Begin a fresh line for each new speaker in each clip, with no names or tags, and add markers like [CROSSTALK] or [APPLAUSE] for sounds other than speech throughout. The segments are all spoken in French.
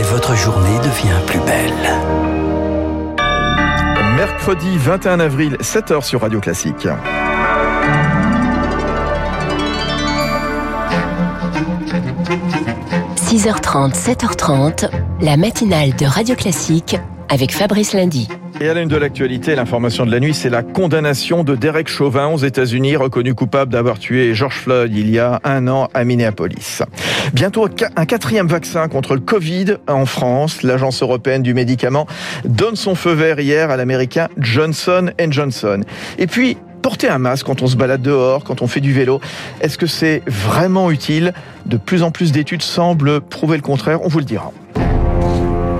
et votre journée devient plus belle.
Mercredi 21 avril, 7h sur Radio Classique.
« 6h30, 7h30, la matinale de Radio Classique avec Fabrice Lundy.
Et à la une de l'actualité, l'information de la nuit, c'est la condamnation de Derek Chauvin aux États-Unis, reconnu coupable d'avoir tué George Floyd il y a un an à Minneapolis. Bientôt un quatrième vaccin contre le Covid en France. L'Agence européenne du médicament donne son feu vert hier à l'américain Johnson Johnson. Et puis, porter un masque quand on se balade dehors, quand on fait du vélo, est-ce que c'est vraiment utile? De plus en plus d'études semblent prouver le contraire, on vous le dira.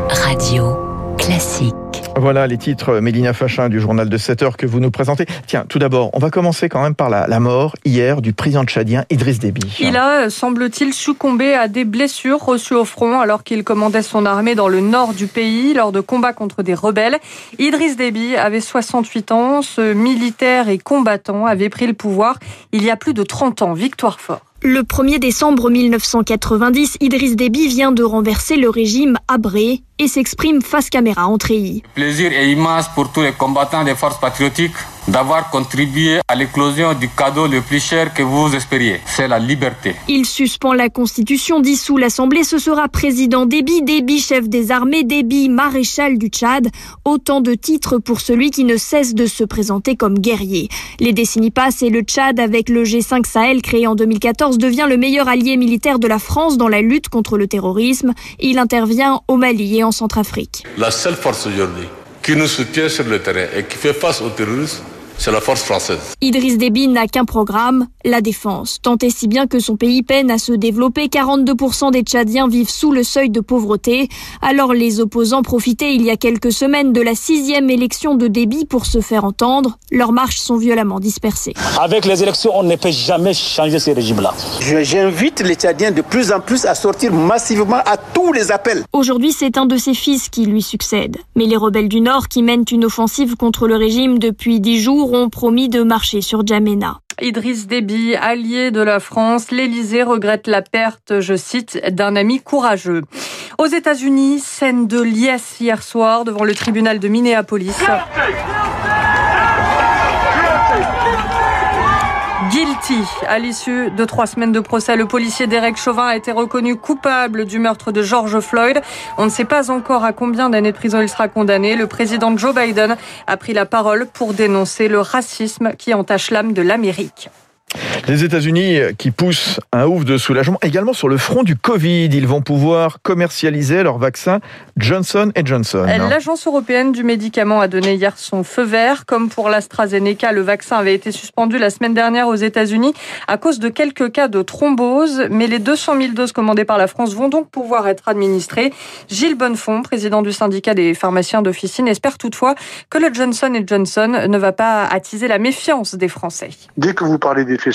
Radio classique.
Voilà les titres, Mélina Fachin du journal de 7 heures que vous nous présentez. Tiens, tout d'abord, on va commencer quand même par la, la, mort hier du président tchadien Idriss Déby.
Il a, semble-t-il, succombé à des blessures reçues au front alors qu'il commandait son armée dans le nord du pays lors de combats contre des rebelles. Idriss Déby avait 68 ans. Ce militaire et combattant avait pris le pouvoir il y a plus de 30 ans. Victoire fort.
Le 1er décembre 1990, Idriss Déby vient de renverser le régime abré et s'exprime face caméra en treillis.
Le plaisir est immense pour tous les combattants des forces patriotiques d'avoir contribué à l'éclosion du cadeau le plus cher que vous espériez, c'est la liberté.
Il suspend la Constitution, dissout l'Assemblée, ce sera président Déby, Déby chef des armées, Déby maréchal du Tchad, autant de titres pour celui qui ne cesse de se présenter comme guerrier. Les décennies passent et le Tchad, avec le G5 Sahel créé en 2014, devient le meilleur allié militaire de la France dans la lutte contre le terrorisme. Il intervient au Mali et en
La seule force aujourd'hui qui nous soutient sur le terrain et qui fait face aux terroristes, c'est la force française.
Idriss Déby n'a qu'un programme, la défense. Tant et si bien que son pays peine à se développer. 42% des Tchadiens vivent sous le seuil de pauvreté. Alors les opposants profitaient il y a quelques semaines de la sixième élection de Déby pour se faire entendre. Leurs marches sont violemment dispersées.
Avec les élections, on ne peut jamais changer ce régime-là.
J'invite les Tchadiens de plus en plus à sortir massivement à tous les appels.
Aujourd'hui, c'est un de ses fils qui lui succède. Mais les rebelles du Nord qui mènent une offensive contre le régime depuis dix jours promis de marcher sur Djamena.
Idriss Déby, allié de la France, l'Élysée regrette la perte, je cite, d'un ami courageux. Aux États-Unis, scène de liesse hier soir devant le tribunal de Minneapolis. Guilty. À l'issue de trois semaines de procès, le policier Derek Chauvin a été reconnu coupable du meurtre de George Floyd. On ne sait pas encore à combien d'années de prison il sera condamné. Le président Joe Biden a pris la parole pour dénoncer le racisme qui entache l'âme de l'Amérique.
Les États-Unis qui poussent un ouf de soulagement également sur le front du Covid. Ils vont pouvoir commercialiser leur vaccin Johnson Johnson.
L'Agence européenne du médicament a donné hier son feu vert. Comme pour l'AstraZeneca, le vaccin avait été suspendu la semaine dernière aux États-Unis à cause de quelques cas de thrombose. Mais les 200 000 doses commandées par la France vont donc pouvoir être administrées. Gilles Bonnefond, président du syndicat des pharmaciens d'officine, espère toutefois que le Johnson Johnson ne va pas attiser la méfiance des Français.
Dès que vous parlez des effets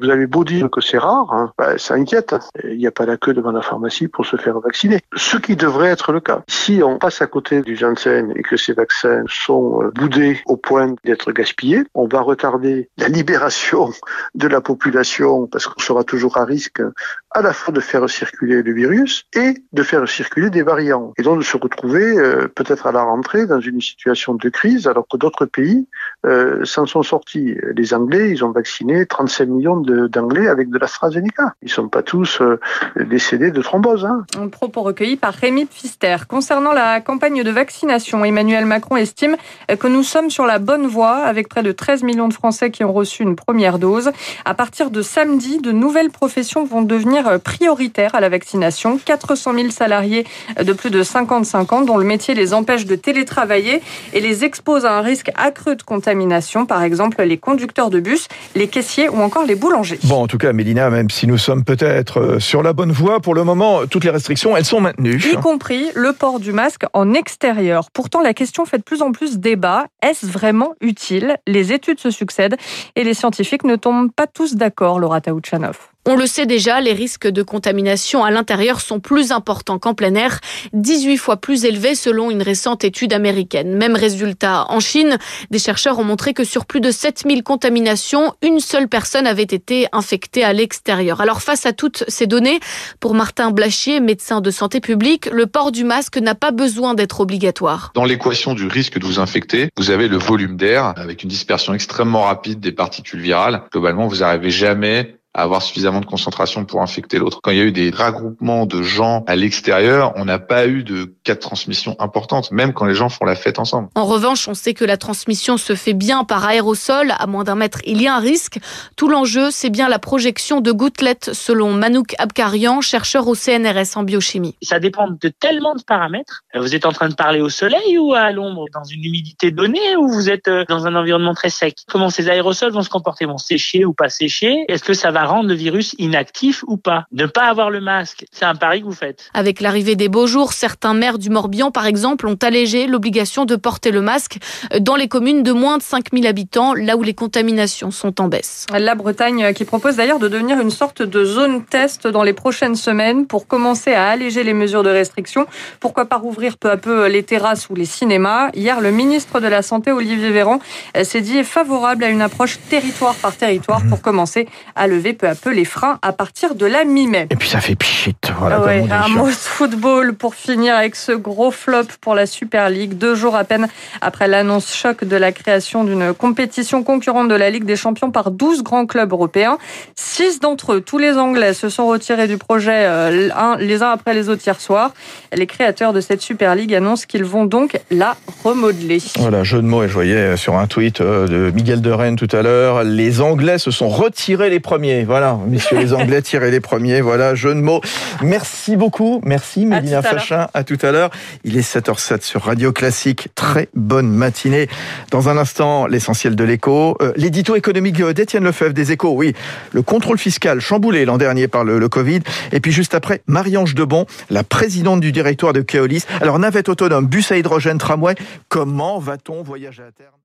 vous avez beau dire que c'est rare, hein, bah, ça inquiète. Il n'y a pas la queue devant la pharmacie pour se faire vacciner. Ce qui devrait être le cas. Si on passe à côté du Janssen et que ces vaccins sont euh, boudés au point d'être gaspillés, on va retarder la [LAUGHS] libération de la population parce qu'on sera toujours à risque à la fois de faire circuler le virus et de faire circuler des variants. Et donc de se retrouver euh, peut-être à la rentrée dans une situation de crise alors que d'autres pays euh, s'en sont sortis. Les Anglais, ils ont vacciné 35 millions d'Anglais avec de l'AstraZeneca. Ils ne sont pas tous euh, décédés de thrombose. Hein.
Un propos recueilli par Rémi Pfister. Concernant la campagne de vaccination, Emmanuel Macron estime que nous sommes sur la bonne voie avec près de 13 millions de Français qui ont reçu une première dose. À partir de samedi, de nouvelles professions vont devenir prioritaires à la vaccination. 400 000 salariés de plus de 55 ans dont le métier les empêche de télétravailler et les expose à un risque accru de contamination, par exemple les conducteurs de bus, les caissiers ou encore les boulangers.
Bon, en tout cas, Mélina, même si nous sommes peut-être euh, sur la bonne voie, pour le moment, toutes les restrictions, elles sont maintenues.
Y compris le port du masque en extérieur. Pourtant, la question fait de plus en plus débat. Est-ce vraiment utile? Les études se succèdent et les scientifiques ne tombent pas tous d'accord, Laura Taouchanov.
On le sait déjà, les risques de contamination à l'intérieur sont plus importants qu'en plein air, 18 fois plus élevés selon une récente étude américaine. Même résultat en Chine, des chercheurs ont montré que sur plus de 7000 contaminations, une seule personne avait été infectée à l'extérieur. Alors face à toutes ces données, pour Martin Blachier, médecin de santé publique, le port du masque n'a pas besoin d'être obligatoire.
Dans l'équation du risque de vous infecter, vous avez le volume d'air avec une dispersion extrêmement rapide des particules virales. Globalement, vous n'arrivez jamais avoir suffisamment de concentration pour infecter l'autre. Quand il y a eu des regroupements de gens à l'extérieur, on n'a pas eu de cas de transmission importante, même quand les gens font la fête ensemble.
En revanche, on sait que la transmission se fait bien par aérosol. À moins d'un mètre, il y a un risque. Tout l'enjeu, c'est bien la projection de gouttelettes, selon Manouk Abkarian, chercheur au CNRS en biochimie.
Ça dépend de tellement de paramètres. Vous êtes en train de parler au soleil ou à l'ombre, dans une humidité donnée ou vous êtes euh, dans un environnement très sec? Comment ces aérosols vont se comporter? Vont sécher ou pas sécher? Est-ce que ça va rendre le virus inactif ou pas. Ne pas avoir le masque, c'est un pari que vous faites.
Avec l'arrivée des beaux jours, certains maires du Morbihan, par exemple, ont allégé l'obligation de porter le masque dans les communes de moins de 5000 habitants, là où les contaminations sont en baisse.
La Bretagne qui propose d'ailleurs de devenir une sorte de zone test dans les prochaines semaines pour commencer à alléger les mesures de restriction. Pourquoi pas rouvrir peu à peu les terrasses ou les cinémas? Hier, le ministre de la Santé, Olivier Véran, s'est dit favorable à une approche territoire par territoire pour commencer à lever peu à peu les freins à partir de la mi-mai.
Et puis ça fait pchit. Voilà,
un mot de football pour finir avec ce gros flop pour la Super League. Deux jours à peine après l'annonce choc de la création d'une compétition concurrente de la Ligue des Champions par 12 grands clubs européens. Six d'entre eux, tous les Anglais, se sont retirés du projet euh, les uns après les autres hier soir. Les créateurs de cette Super League annoncent qu'ils vont donc la remodeler.
Voilà, jeu de mots, et je voyais sur un tweet euh, de Miguel de Rennes tout à l'heure, les Anglais se sont retirés les premiers. Voilà, messieurs les Anglais [LAUGHS] tirez les premiers. Voilà, jeu de mots. Merci beaucoup. Merci Mélina Fachin. À tout à l'heure. Il est 7h07 sur Radio Classique. Très bonne matinée. Dans un instant, l'essentiel de l'écho. Euh, l'édito économique d'Étienne Lefebvre des échos. Oui, le contrôle fiscal chamboulé l'an dernier par le, le Covid. Et puis juste après, Marie-Ange Debon, la présidente du directoire de Keolis. Alors, navette autonome, bus à hydrogène, tramway. Comment va-t-on voyager à terme?